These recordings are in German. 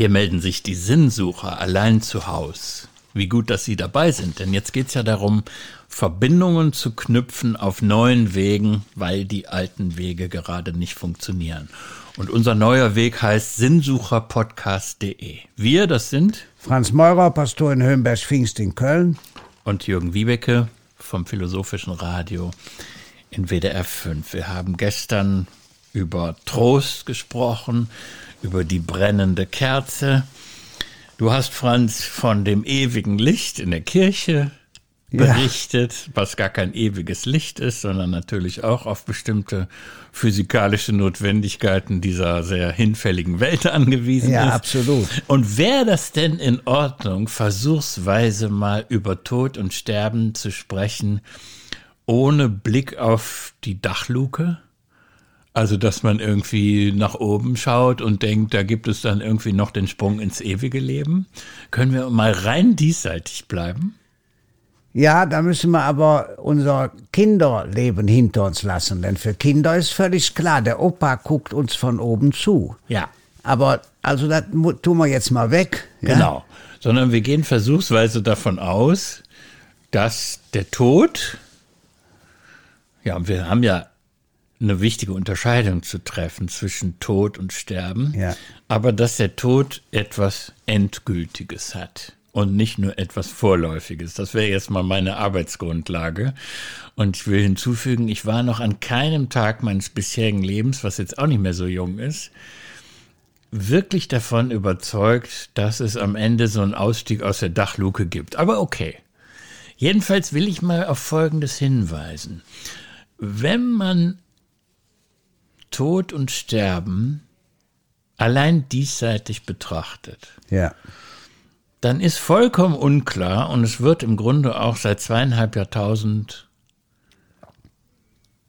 Hier melden sich die Sinnsucher allein zu Haus. Wie gut, dass Sie dabei sind, denn jetzt geht's ja darum, Verbindungen zu knüpfen auf neuen Wegen, weil die alten Wege gerade nicht funktionieren. Und unser neuer Weg heißt sinnsucherpodcast.de. Wir, das sind Franz Meurer, Pastor in Höhenberg-Pfingst in Köln. Und Jürgen Wiebeke vom Philosophischen Radio in WDR 5. Wir haben gestern über Trost gesprochen, über die brennende Kerze. Du hast, Franz, von dem ewigen Licht in der Kirche berichtet, ja. was gar kein ewiges Licht ist, sondern natürlich auch auf bestimmte physikalische Notwendigkeiten dieser sehr hinfälligen Welt angewiesen ja, ist. Ja, absolut. Und wäre das denn in Ordnung, versuchsweise mal über Tod und Sterben zu sprechen, ohne Blick auf die Dachluke? Also, dass man irgendwie nach oben schaut und denkt, da gibt es dann irgendwie noch den Sprung ins ewige Leben. Können wir mal rein diesseitig bleiben? Ja, da müssen wir aber unser Kinderleben hinter uns lassen, denn für Kinder ist völlig klar, der Opa guckt uns von oben zu. Ja. Aber also das tun wir jetzt mal weg. Ja? Genau. Sondern wir gehen versuchsweise davon aus, dass der Tod, ja, wir haben ja eine wichtige Unterscheidung zu treffen zwischen Tod und Sterben, ja. aber dass der Tod etwas Endgültiges hat und nicht nur etwas Vorläufiges. Das wäre jetzt mal meine Arbeitsgrundlage. Und ich will hinzufügen, ich war noch an keinem Tag meines bisherigen Lebens, was jetzt auch nicht mehr so jung ist, wirklich davon überzeugt, dass es am Ende so einen Ausstieg aus der Dachluke gibt. Aber okay. Jedenfalls will ich mal auf Folgendes hinweisen. Wenn man Tod und Sterben allein diesseitig betrachtet, ja dann ist vollkommen unklar, und es wird im Grunde auch seit zweieinhalb Jahrtausend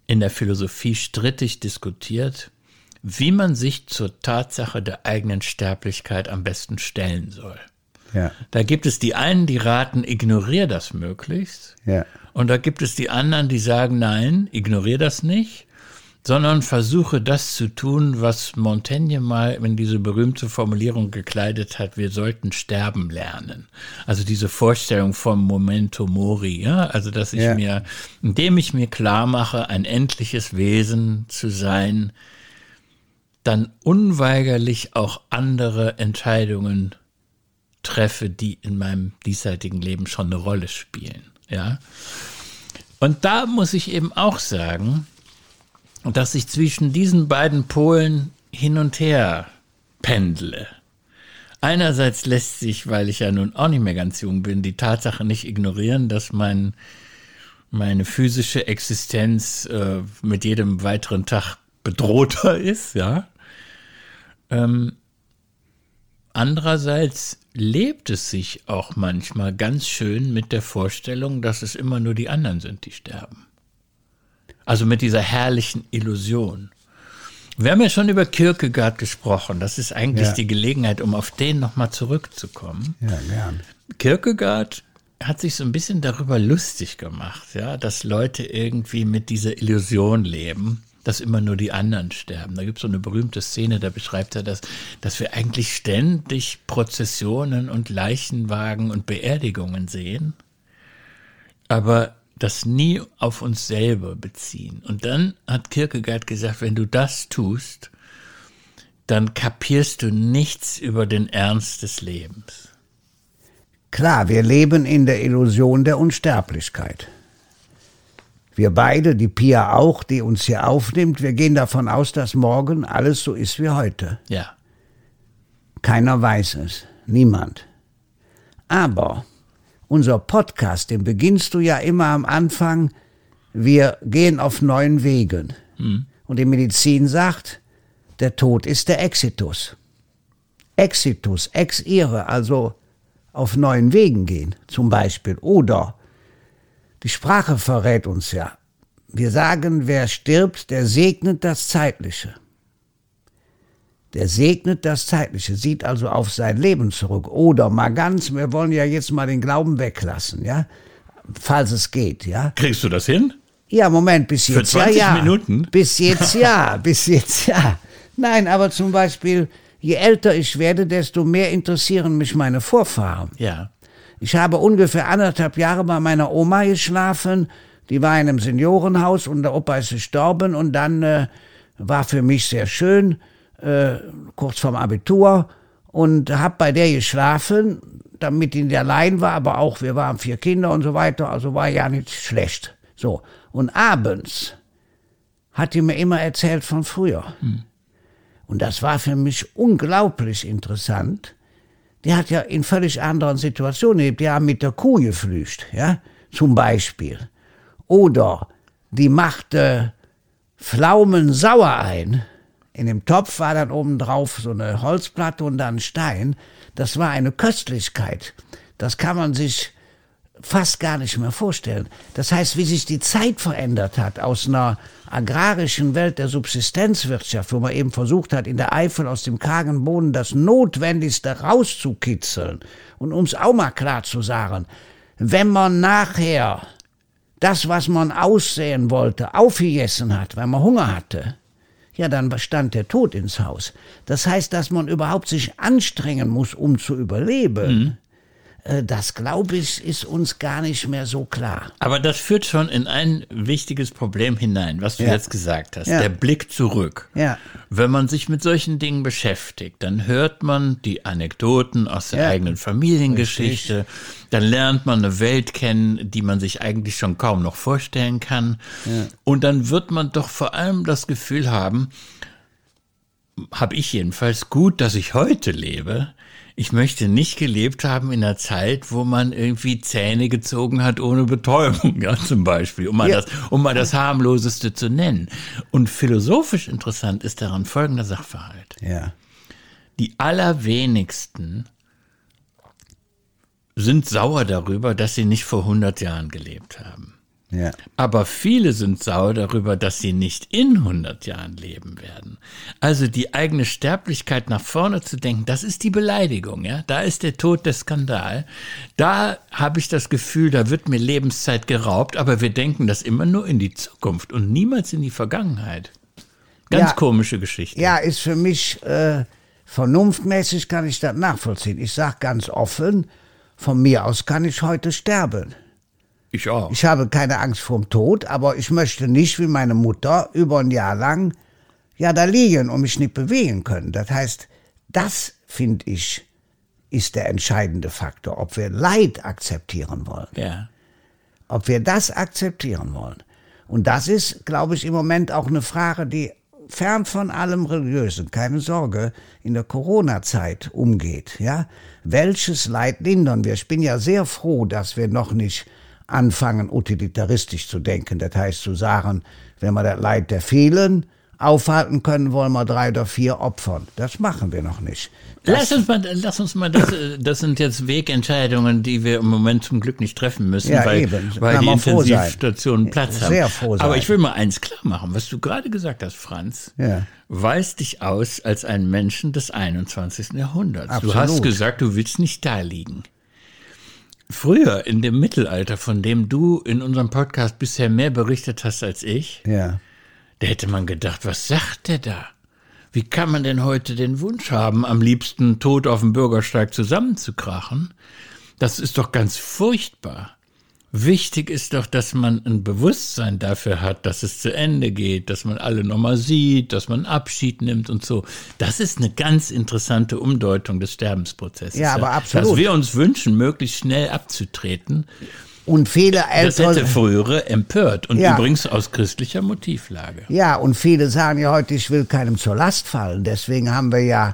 in der Philosophie strittig diskutiert, wie man sich zur Tatsache der eigenen Sterblichkeit am besten stellen soll. Ja. Da gibt es die einen, die raten, ignorier das möglichst. Ja. Und da gibt es die anderen, die sagen, nein, ignorier das nicht sondern versuche das zu tun, was Montaigne mal in diese berühmte Formulierung gekleidet hat, wir sollten sterben lernen. Also diese Vorstellung vom Momento Mori, ja, also dass ich ja. mir, indem ich mir klar mache, ein endliches Wesen zu sein, dann unweigerlich auch andere Entscheidungen treffe, die in meinem diesseitigen Leben schon eine Rolle spielen, ja. Und da muss ich eben auch sagen, dass ich zwischen diesen beiden Polen hin und her pendle. Einerseits lässt sich, weil ich ja nun auch nicht mehr ganz jung bin, die Tatsache nicht ignorieren, dass mein, meine physische Existenz äh, mit jedem weiteren Tag bedrohter ist, ja. Ähm, andererseits lebt es sich auch manchmal ganz schön mit der Vorstellung, dass es immer nur die anderen sind, die sterben. Also mit dieser herrlichen Illusion. Wir haben ja schon über Kierkegaard gesprochen. Das ist eigentlich ja. die Gelegenheit, um auf den nochmal zurückzukommen. Ja, gern. Kierkegaard hat sich so ein bisschen darüber lustig gemacht, ja, dass Leute irgendwie mit dieser Illusion leben, dass immer nur die anderen sterben. Da gibt es so eine berühmte Szene, da beschreibt er das, dass wir eigentlich ständig Prozessionen und Leichenwagen und Beerdigungen sehen. Aber das nie auf uns selber beziehen. Und dann hat Kierkegaard gesagt, wenn du das tust, dann kapierst du nichts über den Ernst des Lebens. Klar, wir leben in der Illusion der Unsterblichkeit. Wir beide, die Pia auch, die uns hier aufnimmt, wir gehen davon aus, dass morgen alles so ist wie heute. Ja. Keiner weiß es, niemand. Aber unser Podcast, den beginnst du ja immer am Anfang, wir gehen auf neuen Wegen. Mhm. Und die Medizin sagt, der Tod ist der Exitus. Exitus, ex ire, also auf neuen Wegen gehen, zum Beispiel. Oder die Sprache verrät uns ja. Wir sagen, wer stirbt, der segnet das Zeitliche. Der segnet das Zeitliche, sieht also auf sein Leben zurück. Oder mal ganz, wir wollen ja jetzt mal den Glauben weglassen, ja, falls es geht, ja. Kriegst du das hin? Ja, Moment, bis jetzt Für 20 ja, ja. Minuten? Bis jetzt ja, bis jetzt ja. Nein, aber zum Beispiel, je älter ich werde, desto mehr interessieren mich meine Vorfahren. Ja. Ich habe ungefähr anderthalb Jahre bei meiner Oma geschlafen. Die war in einem Seniorenhaus und der Opa ist gestorben und dann äh, war für mich sehr schön, äh, kurz vorm Abitur und hab bei der geschlafen, damit die allein war, aber auch wir waren vier Kinder und so weiter, also war ja nicht schlecht. So. Und abends hat die mir immer erzählt von früher. Hm. Und das war für mich unglaublich interessant. Die hat ja in völlig anderen Situationen gelebt. Die haben mit der Kuh geflücht, ja, zum Beispiel. Oder die machte Pflaumen sauer ein. In dem Topf war dann obendrauf so eine Holzplatte und dann Stein. Das war eine Köstlichkeit. Das kann man sich fast gar nicht mehr vorstellen. Das heißt, wie sich die Zeit verändert hat aus einer agrarischen Welt der Subsistenzwirtschaft, wo man eben versucht hat, in der Eifel aus dem kargen Boden das Notwendigste rauszukitzeln. Und ums auch mal klar zu sagen, wenn man nachher das, was man aussehen wollte, aufgegessen hat, weil man Hunger hatte, ja, dann stand der Tod ins Haus. Das heißt, dass man überhaupt sich anstrengen muss, um zu überleben. Mhm. Äh, das, glaube ich, ist uns gar nicht mehr so klar. Aber das führt schon in ein wichtiges Problem hinein, was du ja. jetzt gesagt hast. Ja. Der Blick zurück. Ja. Wenn man sich mit solchen Dingen beschäftigt, dann hört man die Anekdoten aus der eigenen Familiengeschichte. Richtig. Dann lernt man eine Welt kennen, die man sich eigentlich schon kaum noch vorstellen kann. Und dann wird man doch vor allem das Gefühl haben, habe ich jedenfalls gut, dass ich heute lebe, ich möchte nicht gelebt haben in einer Zeit, wo man irgendwie Zähne gezogen hat ohne Betäubung, ja, zum Beispiel, um mal, ja. das, um mal das harmloseste zu nennen. Und philosophisch interessant ist daran folgender Sachverhalt. Ja. Die allerwenigsten sind sauer darüber, dass sie nicht vor 100 Jahren gelebt haben. Ja. Aber viele sind sauer darüber, dass sie nicht in 100 Jahren leben werden. Also die eigene Sterblichkeit nach vorne zu denken, das ist die Beleidigung, ja. Da ist der Tod der Skandal. Da habe ich das Gefühl, da wird mir Lebenszeit geraubt, aber wir denken das immer nur in die Zukunft und niemals in die Vergangenheit. Ganz ja, komische Geschichte. Ja, ist für mich äh, vernunftmäßig kann ich das nachvollziehen. Ich sage ganz offen, von mir aus kann ich heute sterben. Ich auch. Ich habe keine Angst vorm Tod, aber ich möchte nicht wie meine Mutter über ein Jahr lang ja da liegen und mich nicht bewegen können. Das heißt, das finde ich ist der entscheidende Faktor, ob wir Leid akzeptieren wollen. Ja. Ob wir das akzeptieren wollen. Und das ist, glaube ich, im Moment auch eine Frage, die fern von allem Religiösen, keine Sorge, in der Corona-Zeit umgeht. Ja? Welches Leid lindern wir? Ich bin ja sehr froh, dass wir noch nicht anfangen, utilitaristisch zu denken. Das heißt zu sagen, wenn wir das Leid der vielen aufhalten können, wollen wir drei oder vier opfern. Das machen wir noch nicht. Das lass uns mal, lass uns mal das, das sind jetzt Wegentscheidungen, die wir im Moment zum Glück nicht treffen müssen, ja, weil, eben. weil die Intensivstationen Platz haben. Sehr froh sein. Aber ich will mal eins klar machen, was du gerade gesagt hast, Franz, ja. weist dich aus als ein Menschen des 21. Jahrhunderts. Absolut. Du hast gesagt, du willst nicht da liegen. Früher, in dem Mittelalter, von dem du in unserem Podcast bisher mehr berichtet hast als ich, ja. da hätte man gedacht, was sagt der da? Wie kann man denn heute den Wunsch haben, am liebsten tot auf dem Bürgersteig zusammenzukrachen? Das ist doch ganz furchtbar. Wichtig ist doch, dass man ein Bewusstsein dafür hat, dass es zu Ende geht, dass man alle nochmal sieht, dass man Abschied nimmt und so. Das ist eine ganz interessante Umdeutung des Sterbensprozesses. Ja, aber absolut. Dass wir uns wünschen, möglichst schnell abzutreten. Und viele Eltern. Das hätte frühere empört und ja. übrigens aus christlicher Motivlage. Ja, und viele sagen ja heute, ich will keinem zur Last fallen. Deswegen haben wir ja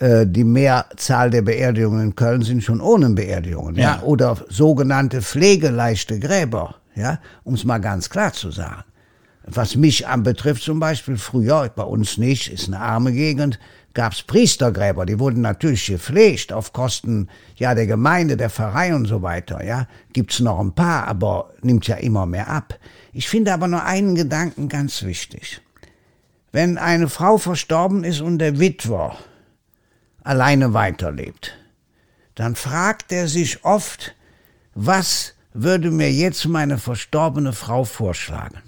die Mehrzahl der Beerdigungen in Köln sind schon ohne Beerdigungen, ja, ja? oder sogenannte pflegeleichte Gräber, ja, um es mal ganz klar zu sagen. Was mich anbetrifft zum Beispiel, früher, bei uns nicht, ist eine arme Gegend, gab's Priestergräber, die wurden natürlich gepflegt auf Kosten ja der Gemeinde, der Pfarrei und so weiter, ja. Gibt's noch ein paar, aber nimmt ja immer mehr ab. Ich finde aber nur einen Gedanken ganz wichtig. Wenn eine Frau verstorben ist und der Witwer alleine weiterlebt, dann fragt er sich oft, was würde mir jetzt meine verstorbene Frau vorschlagen?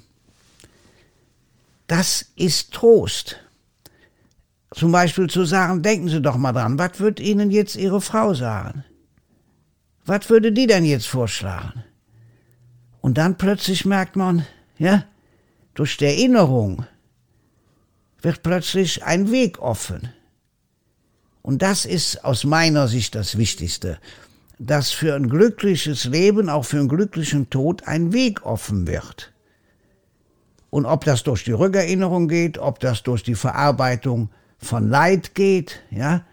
Das ist Trost. zum Beispiel zu sagen, denken Sie doch mal dran, was wird Ihnen jetzt Ihre Frau sagen? Was würde die denn jetzt vorschlagen? Und dann plötzlich merkt man, ja, durch die Erinnerung wird plötzlich ein Weg offen. Und das ist aus meiner Sicht das Wichtigste, dass für ein glückliches Leben, auch für einen glücklichen Tod, ein Weg offen wird. Und ob das durch die Rückerinnerung geht, ob das durch die Verarbeitung von Leid geht, ja,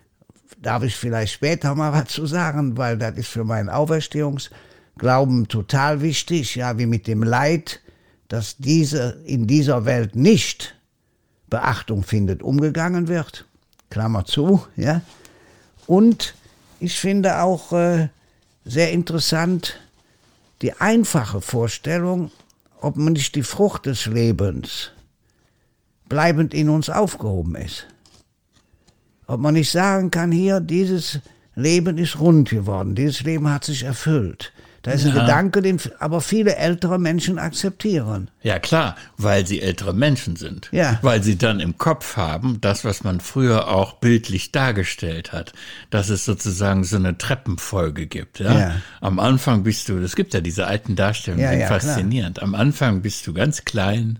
darf ich vielleicht später mal was zu sagen, weil das ist für meinen Auferstehungsglauben total wichtig, ja, wie mit dem Leid, dass diese in dieser Welt nicht Beachtung findet, umgegangen wird. Klammer zu, ja. Und ich finde auch äh, sehr interessant die einfache Vorstellung, ob man nicht die Frucht des Lebens bleibend in uns aufgehoben ist. Ob man nicht sagen kann, hier, dieses Leben ist rund geworden, dieses Leben hat sich erfüllt. Da ist ein Ja. Gedanke, den aber viele ältere Menschen akzeptieren. Ja, klar, weil sie ältere Menschen sind. Ja. Weil sie dann im Kopf haben, das, was man früher auch bildlich dargestellt hat, dass es sozusagen so eine Treppenfolge gibt. Ja? Ja. Am Anfang bist du, es gibt ja diese alten Darstellungen, Ja, die sind ja, klar. faszinierend. Am Anfang bist du ganz klein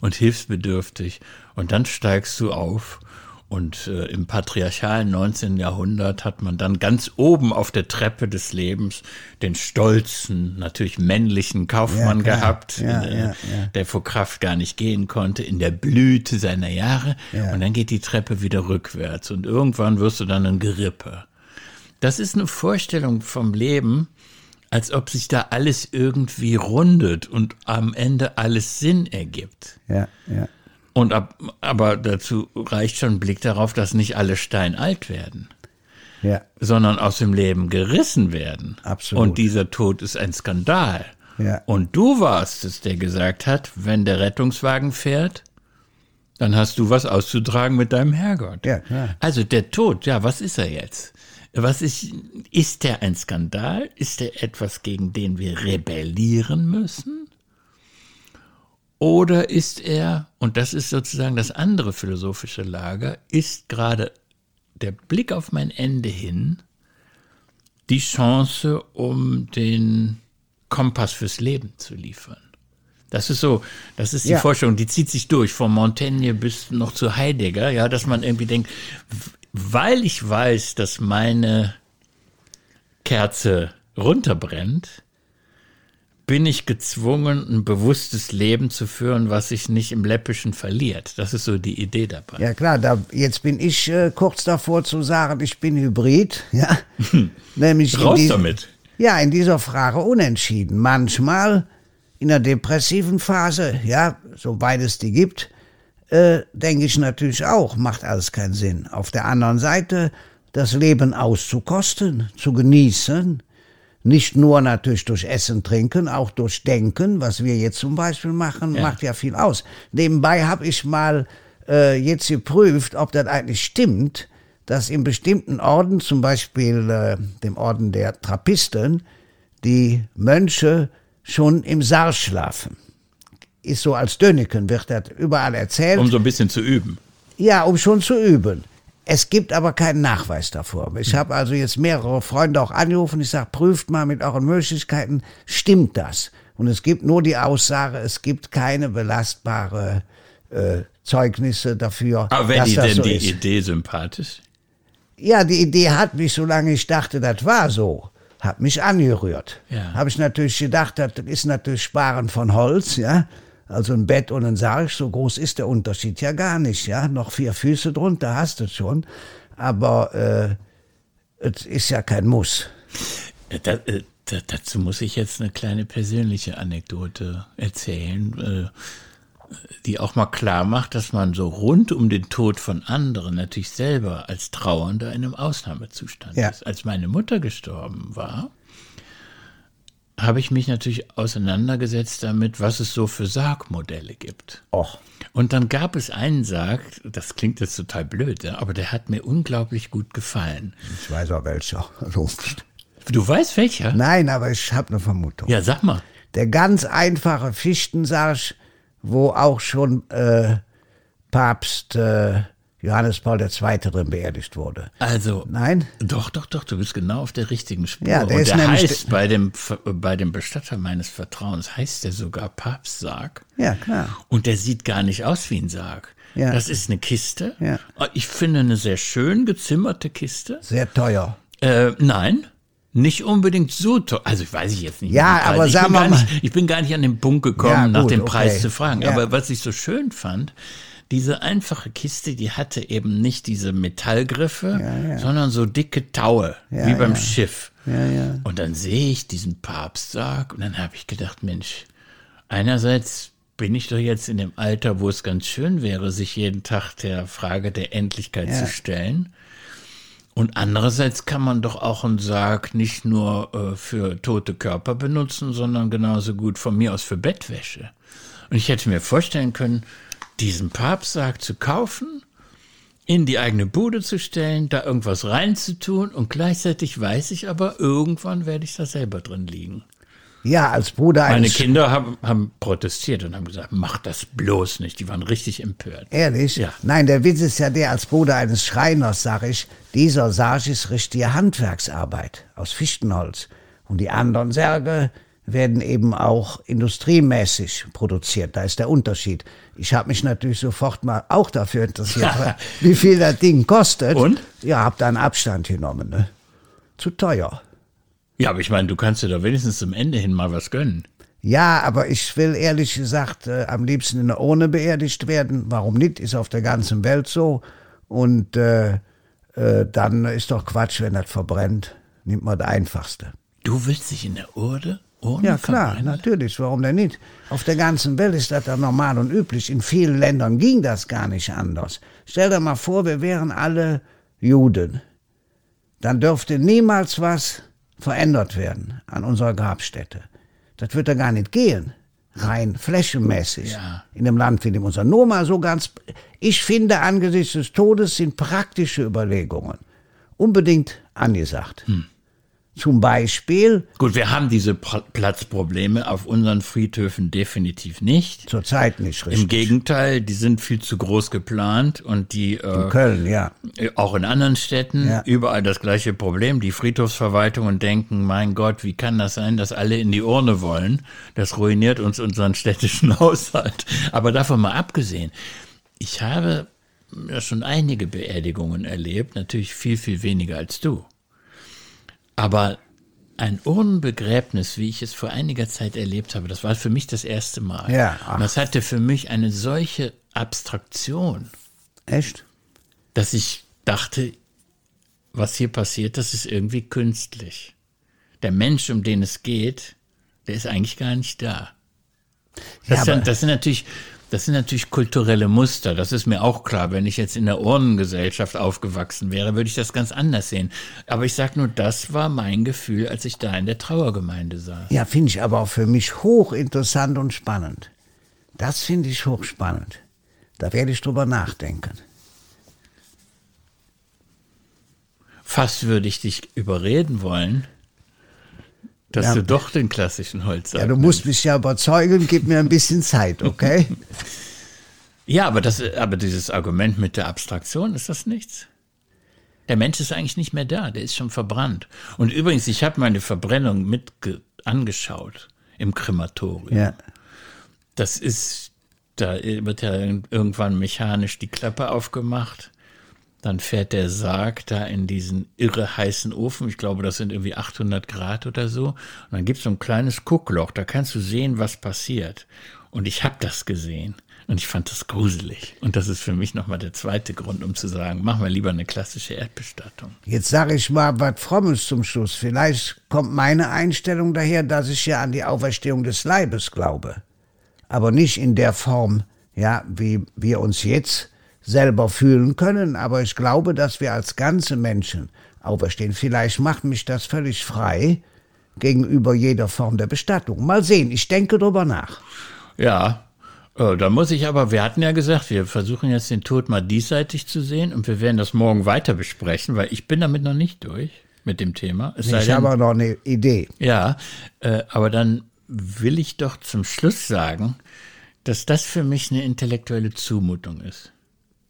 und hilfsbedürftig und dann steigst du auf. Und äh, im patriarchalen 19. Jahrhundert hat man dann ganz oben auf der Treppe des Lebens den stolzen, natürlich männlichen Kaufmann Ja, gehabt, Ja, äh, ja, der vor Kraft gar nicht gehen konnte, in der Blüte seiner Jahre. Ja. Und dann geht die Treppe wieder rückwärts und irgendwann wirst du dann ein Gerippe. Das ist eine Vorstellung vom Leben, als ob sich da alles irgendwie rundet und am Ende alles Sinn ergibt. Ja, ja. Und ab, aber dazu reicht schon ein Blick darauf, dass nicht alle steinalt werden, Ja, sondern aus dem Leben gerissen werden. Absolut. Und dieser Tod ist ein Skandal. Ja. Und du warst es, der gesagt hat, wenn der Rettungswagen fährt, dann hast du was auszutragen mit deinem Herrgott. Ja, klar. Also der Tod, ja, was ist er jetzt? Was ist, ist der ein Skandal? Ist er etwas, gegen den wir rebellieren müssen? Oder ist er, und das ist sozusagen das andere philosophische Lager, ist gerade der Blick auf mein Ende hin die Chance, um den Kompass fürs Leben zu liefern? Das ist so, das ist die Ja. Forschung, die zieht sich durch, von Montaigne bis noch zu Heidegger, ja, dass man irgendwie denkt, weil ich weiß, dass meine Kerze runterbrennt, bin ich gezwungen, ein bewusstes Leben zu führen, was sich nicht im Läppischen verliert. Das ist so die Idee dabei. Ja klar, da, jetzt bin ich äh, kurz davor zu sagen, ich bin Hybrid, ja. Nämlich in Raus die- damit. Ja, in dieser Frage unentschieden. Manchmal in der depressiven Phase, ja, soweit es die gibt, äh, denke ich natürlich auch, macht alles keinen Sinn. Auf der anderen Seite, das Leben auszukosten, zu genießen, nicht nur natürlich durch Essen, Trinken, auch durch Denken, was wir jetzt zum Beispiel machen, Ja. macht ja viel aus. Nebenbei habe ich mal äh, jetzt geprüft, ob das eigentlich stimmt, dass in bestimmten Orden, zum Beispiel äh, dem Orden der Trappisten, die Mönche schon im Sarg schlafen. Ist so als Dönneken, wird das überall erzählt. Um so ein bisschen zu üben. Ja, um schon zu üben. Es gibt aber keinen Nachweis davor. Ich habe also jetzt mehrere Freunde auch angerufen. Ich sage, prüft mal mit euren Möglichkeiten, stimmt das? Und es gibt nur die Aussage, es gibt keine belastbare äh, Zeugnisse dafür, Aber wenn dass die das denn so die ist. Idee sympathisch? Ja, die Idee hat mich, solange ich dachte, das war so, hat mich angerührt. Ja. Habe ich natürlich gedacht, das ist natürlich Sparen von Holz, ja. Also ein Bett und ein Sarg, so groß ist der Unterschied ja gar nicht, ja. Noch vier Füße drunter hast du schon. Aber äh, es ist ja kein Muss. Da, äh, da, dazu muss ich jetzt eine kleine persönliche Anekdote erzählen, äh, die auch mal klar macht, dass man so rund um den Tod von anderen natürlich selber als Trauernder in einem Ausnahmezustand Ja. ist. Als meine Mutter gestorben war, habe ich mich natürlich auseinandergesetzt damit, was es so für Sargmodelle gibt. Och. Und dann gab es einen Sarg, das klingt jetzt total blöd, aber der hat mir unglaublich gut gefallen. Ich weiß auch welcher. Also, Du weißt welcher? nein, aber ich habe eine Vermutung. Ja, sag mal. Der ganz einfache Fichtensarg, wo auch schon äh, Papst äh, Johannes Paul II. drin beerdigt wurde. Also, Nein? Doch, doch, doch, du bist genau auf der richtigen Spur. Ja, der Und ist der heißt bei dem, bei dem Bestatter meines Vertrauens, heißt der sogar Papstsarg. Ja, klar. Und der sieht gar nicht aus wie ein Sarg. Ja. Das ist eine Kiste. Ja. Ich finde eine sehr schön gezimmerte Kiste. Sehr teuer. Äh, nein, nicht unbedingt so teuer. Also weiß ich jetzt nicht. Ja, Preis. aber ich sagen wir mal- nicht, Ich bin gar nicht an den Punkt gekommen, Ja, nach gut, dem Preis okay. zu fragen. Ja. Aber was ich so schön fand, diese einfache Kiste, die hatte eben nicht diese Metallgriffe, sondern so dicke Taue, wie beim Schiff. Und dann sehe ich diesen Papstsarg und dann habe ich gedacht, Mensch, einerseits bin ich doch jetzt in dem Alter, wo es ganz schön wäre, sich jeden Tag der Frage der Endlichkeit zu stellen. Und andererseits kann man doch auch einen Sarg nicht nur äh, für tote Körper benutzen, sondern genauso gut von mir aus für Bettwäsche. Und ich hätte mir vorstellen können, diesen Papstsarg zu kaufen, in die eigene Bude zu stellen, da irgendwas reinzutun und gleichzeitig weiß ich aber, irgendwann werde ich da selber drin liegen. Ja, als Bruder Meine eines Kinder haben, haben protestiert und haben gesagt, mach das bloß nicht. Die waren richtig empört. Ehrlich? Ja. Nein, der Witz ist ja der, als Bruder eines Schreiners sag ich, dieser Sarg ist richtige Handwerksarbeit aus Fichtenholz. Und die anderen Särge werden eben auch industriemäßig produziert. Da ist der Unterschied. Ich habe mich natürlich sofort mal auch dafür interessiert, wie viel das Ding kostet. Und? Ja, hab da einen Abstand genommen. Ne? Zu teuer. Ja, aber ich meine, du kannst dir doch wenigstens zum Ende hin mal was gönnen. Ja, aber ich will ehrlich gesagt äh, am liebsten in der Urne beerdigt werden. Warum nicht? Ist auf der ganzen Welt so. Und äh, äh, dann ist doch Quatsch, wenn das verbrennt. Nimmt man das Einfachste. Du willst dich in der Urde? Urne Ja, klar, natürlich. Warum denn nicht? Auf der ganzen Welt ist das dann normal und üblich. In vielen Ländern ging das gar nicht anders. Stell dir mal vor, wir wären alle Juden. Dann dürfte niemals was verändert werden an unserer Grabstätte. Das wird da gar nicht gehen. Rein flächenmäßig. Ja. In einem Land wie dem unser. Nur mal so ganz. Ich finde, angesichts des Todes sind praktische Überlegungen unbedingt angesagt. Zum Beispiel Gut, wir haben diese Pl- Platzprobleme auf unseren Friedhöfen definitiv nicht. zurzeit nicht richtig. Im Gegenteil, die sind viel zu groß geplant und die äh, Köln, ja. auch in anderen Städten Ja. überall das gleiche Problem. Die Friedhofsverwaltungen denken, mein Gott, wie kann das sein, dass alle in die Urne wollen? Das ruiniert uns unseren städtischen Haushalt. Aber davon mal abgesehen, ich habe ja schon einige Beerdigungen erlebt, natürlich viel, viel weniger als du. Aber ein Urnenbegräbnis, wie ich es vor einiger Zeit erlebt habe, das war für mich das erste Mal. Ja, ach. Und das hatte für mich eine solche Abstraktion Echt? dass ich dachte, was hier passiert, das ist irgendwie künstlich. Der Mensch, um den es geht, der ist eigentlich gar nicht da. Das, Ja, sind, das sind natürlich, das sind natürlich kulturelle Muster. Das ist mir auch klar. Wenn ich jetzt in der Urnengesellschaft aufgewachsen wäre, würde ich das ganz anders sehen. Aber ich sage nur, das war mein Gefühl, als ich da in der Trauergemeinde saß. Ja, finde ich aber auch für mich hochinteressant und spannend. Das finde ich hochspannend. Da werde ich drüber nachdenken. Fast würde ich dich überreden wollen, dass Ja. du doch den klassischen Holzsack Ja, du musst mich ja überzeugen, gib mir ein bisschen Zeit, okay? Ja, aber, das, aber dieses Argument mit der Abstraktion, ist das nichts? Der Mensch ist eigentlich nicht mehr da, der ist schon verbrannt. Und übrigens, ich habe meine Verbrennung mit angeschaut im Krematorium. ja. Das ist, da wird ja irgendwann mechanisch die Klappe aufgemacht. Dann fährt der Sarg da in diesen irre heißen Ofen. Ich glaube, das sind irgendwie 800 Grad oder so. Und dann gibt es so ein kleines Guckloch. Da kannst du sehen, was passiert. Und ich habe das gesehen. Und ich fand das gruselig. Und das ist für mich nochmal der zweite Grund, um zu sagen, machen wir lieber eine klassische Erdbestattung. Jetzt sage ich mal was Frommes zum Schluss. Vielleicht kommt meine Einstellung daher, dass ich ja an die Auferstehung des Leibes glaube. Aber nicht in der Form, ja, wie wir uns jetzt selber fühlen können. Aber ich glaube, dass wir als ganze Menschen auferstehen. Vielleicht macht mich das völlig frei gegenüber jeder Form der Bestattung. Mal sehen, ich denke drüber nach. Ja, äh, da muss ich aber, wir hatten ja gesagt, wir versuchen jetzt den Tod mal diesseitig zu sehen und wir werden das morgen weiter besprechen, weil ich bin damit noch nicht durch mit dem Thema. Es Ich habe aber noch eine Idee. Ja, äh, aber dann will ich doch zum Schluss sagen, dass das für mich eine intellektuelle Zumutung ist.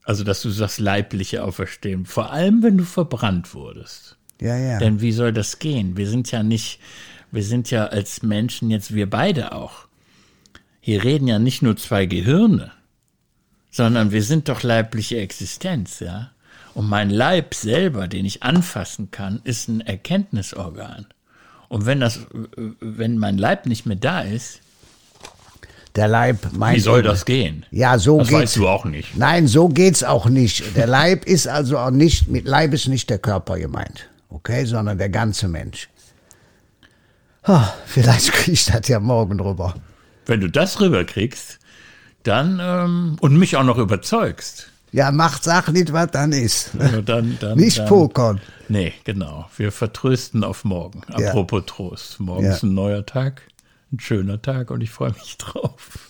Also, dass du sagst, leibliche Auferstehung. Vor allem, wenn du verbrannt wurdest. Ja, ja. Denn wie soll das gehen? Wir sind ja nicht, wir sind ja als Menschen jetzt, wir beide auch. Hier reden ja nicht nur zwei Gehirne, sondern wir sind doch leibliche Existenz, ja. Und mein Leib selber, den ich anfassen kann, ist ein Erkenntnisorgan. Und wenn das, wenn mein Leib nicht mehr da ist, Der Leib meint. wie soll das gehen? Ja, so Das geht's. weißt du auch nicht. Nein, so geht's auch nicht. Der Leib ist also auch nicht, mit Leib ist nicht der Körper gemeint, okay, sondern der ganze Mensch. Ah, vielleicht krieg ich das ja morgen rüber. Wenn du das rüberkriegst, dann ähm, und mich auch noch überzeugst, Ja, macht Sach nicht, was dann ist. also dann, dann Nicht dann, pokern. Nee, genau. Wir vertrösten auf morgen. Ja. Apropos Trost. Morgen Ja. ist ein neuer Tag, ein schöner Tag und ich freue mich drauf.